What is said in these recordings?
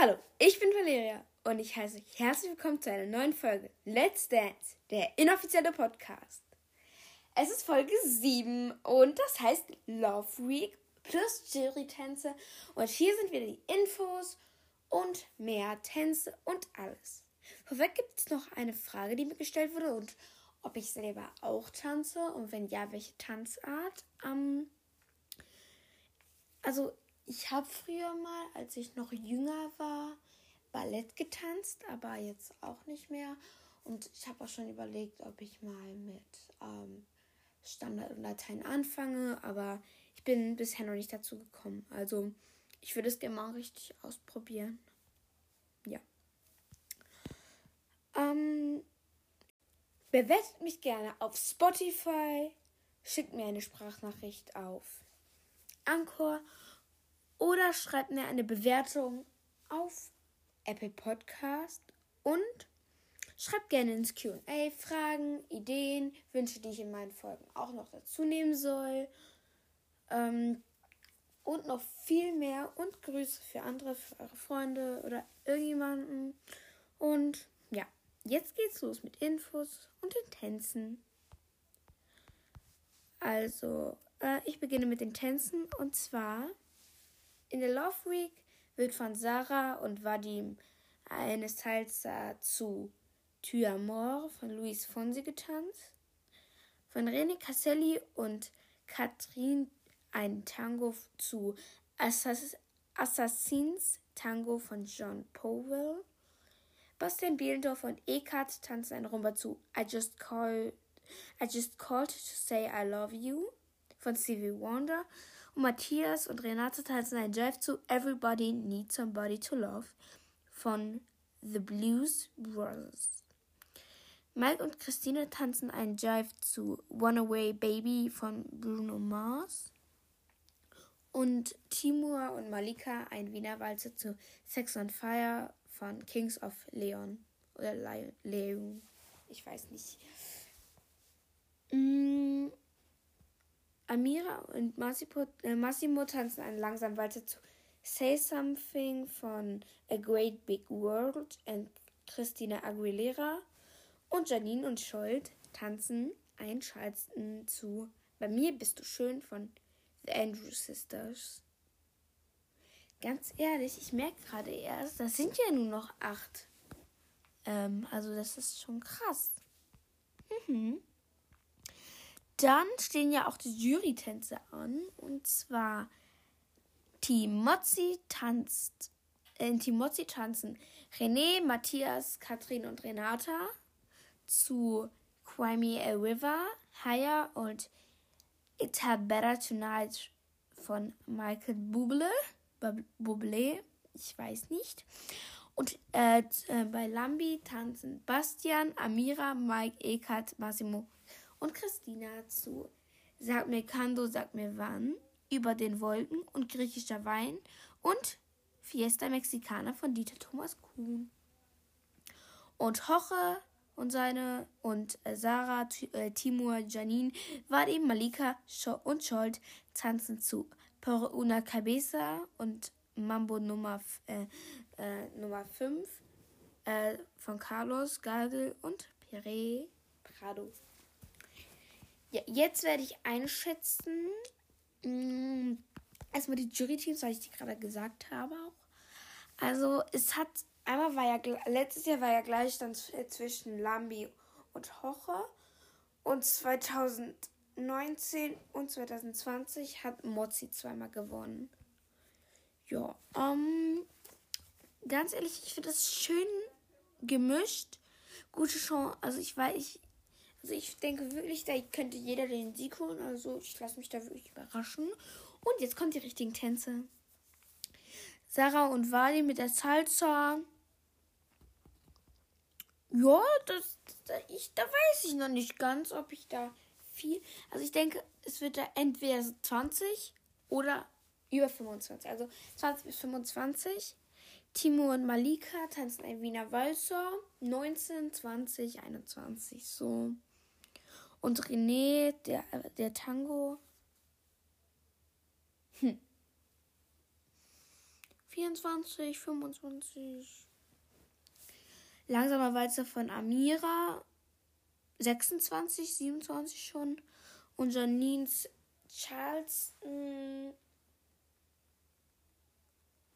Hallo, ich bin Valeria und ich heiße euch herzlich willkommen zu einer neuen Folge Let's Dance, der inoffizielle Podcast. Es ist Folge 7 und das heißt Love Week plus Jury-Tänze und hier sind wieder die Infos und mehr Tänze und alles. Vorweg gibt es noch eine Frage, die mir gestellt wurde und ob ich selber auch tanze und wenn ja, welche Tanzart. Ähm, also ich habe früher mal, als ich noch jünger war, Ballett getanzt, aber jetzt auch nicht mehr. Und ich habe auch schon überlegt, ob ich mal mit ähm, Standard und Latein anfange, aber ich bin bisher noch nicht dazu gekommen. Also ich würde es gerne mal richtig ausprobieren. Ja. Ähm, bewertet mich gerne auf Spotify, schickt mir eine Sprachnachricht auf Anchor oder schreibt mir eine Bewertung auf Apple Podcast und schreibt gerne ins QA Fragen, Ideen, Wünsche, die ich in meinen Folgen auch noch dazu nehmen soll. Ähm, und noch viel mehr und Grüße für andere, für eure Freunde oder irgendjemanden. Und ja, jetzt geht's los mit Infos und den Tänzen. Also, äh, ich beginne mit den Tänzen und zwar in der Love Week wird von Sarah und Vadim eine Salsa zu Tu Amor von Luis Fonsi getanzt. Von René Casselli und Katrin ein Tango zu Assass Assassins Tango von John Powell. Bastian Bielendorf und Ekat tanzen ein Rumba zu I Just Called I Just Called to Say I Love You von Stevie Wonder Matthias und Renate tanzen ein Jive zu Everybody Needs Somebody to Love von The Blues Brothers. Mike und Christine tanzen ein Jive zu One Away Baby von Bruno Mars. Und Timur und Malika ein Wiener Walzer zu Sex on Fire von Kings of Leon. Oder Leon. Ich weiß nicht. Mm. Amira und Massimo, äh, Massimo tanzen einen langsamen Walzer zu Say Something von A Great Big World und Christina Aguilera. Und Janine und Scholt tanzen einen Schalzen zu Bei mir bist du schön von The Andrew Sisters. Ganz ehrlich, ich merke gerade erst, das sind ja nur noch acht. Ähm, also das ist schon krass. Mhm. Dann stehen ja auch die Jury-Tänze an. Und zwar Timotzi tanzt. In Timotzi tanzen René, Matthias, Katrin und Renata zu Crime a River, Haya und It's Better Tonight von Michael Bublé. Bublé, ich weiß nicht. Und äh, äh, bei Lambi tanzen Bastian, Amira, Mike, Ekat, Massimo und Christina zu Sag mir Kando, sag mir wann, über den Wolken und griechischer Wein und Fiesta Mexicana von Dieter Thomas Kuhn. Und Hoche und seine und äh, Sarah, äh, Timur, Janine, Vadim, Malika und Scholt tanzen zu Por una Cabeza und Mambo Nummer, äh, äh, Nummer 5 äh, von Carlos, Gagel und Pierre Prado. Ja, jetzt werde ich einschätzen. Mh, mm, erstmal die Jury-Teams, weil ich die gerade gesagt habe auch. Also es hat, einmal war ja, letztes Jahr war ja Gleichstand zwischen Lambi und Hoche. Und 2019 und 2020 hat Mozzi zweimal gewonnen. Ja, ähm, ganz ehrlich, ich finde das schön gemischt. Gute Chance, also ich weiß, ich, also ich denke wirklich, da könnte jeder den Sieg holen. Also ich lasse mich da wirklich überraschen. Und jetzt kommt die richtigen Tänze. Sarah und Wadi mit der Salsa. Ja, das, das ich, da weiß ich noch nicht ganz, ob ich da viel. Also ich denke, es wird da entweder 20 oder über 25. Also 20 bis 25. Timo und Malika tanzen ein Wiener Walzer. 19, 20, 21. So. Und René, der, der Tango. Hm. 24, 25. Langsamer Walzer von Amira 26, 27 schon. Und Janines Charleston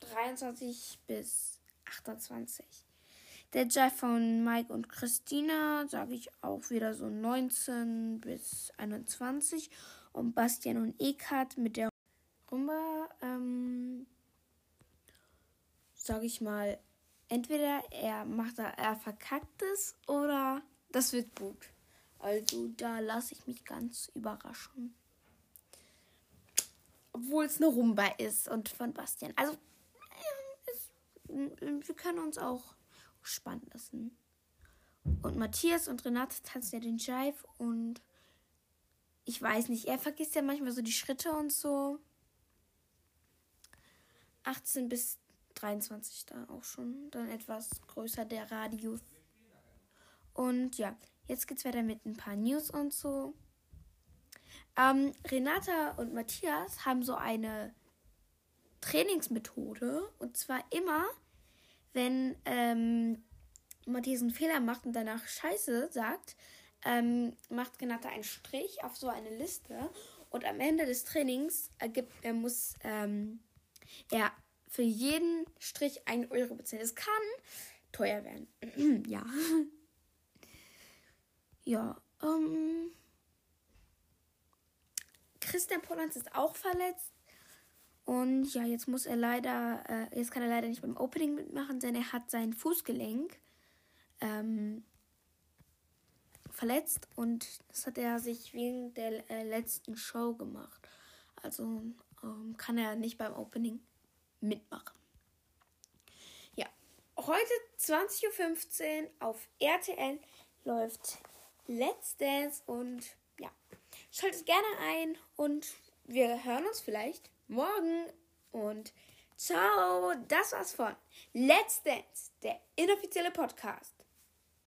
23 bis 28. Der Jive von Mike und Christina sage ich auch wieder so 19 bis 21. Und Bastian und Ekat mit der Rumba, ähm, sage ich mal, entweder er macht da, er verkackt es oder das wird gut. Also da lasse ich mich ganz überraschen. Obwohl es eine Rumba ist und von Bastian. Also äh, es, wir können uns auch spannend lassen. Und Matthias und Renate tanzen ja den Jive und ich weiß nicht, er vergisst ja manchmal so die Schritte und so. 18 bis 23 da auch schon. Dann etwas größer der Radius. Und ja, jetzt geht's weiter mit ein paar News und so. Ähm, Renata und Matthias haben so eine Trainingsmethode. Und zwar immer, wenn ähm, Matthias einen Fehler macht und danach Scheiße sagt, ähm, macht Renata einen Strich auf so eine Liste. Und am Ende des Trainings ergibt, er muss ähm, er für jeden Strich 1 Euro bezahlen. Es kann teuer werden. ja. Ja. Ähm, Christian Pollanz ist auch verletzt. Und ja, jetzt muss er leider, äh, jetzt kann er leider nicht beim Opening mitmachen, denn er hat sein Fußgelenk ähm, verletzt und das hat er sich wegen der äh, letzten Show gemacht. Also ähm, kann er nicht beim Opening mitmachen. Ja, heute 20.15 Uhr auf RTL läuft Let's Dance und ja, schaltet gerne ein und wir hören uns vielleicht morgen und ciao. Das war's von Let's Dance, der inoffizielle Podcast.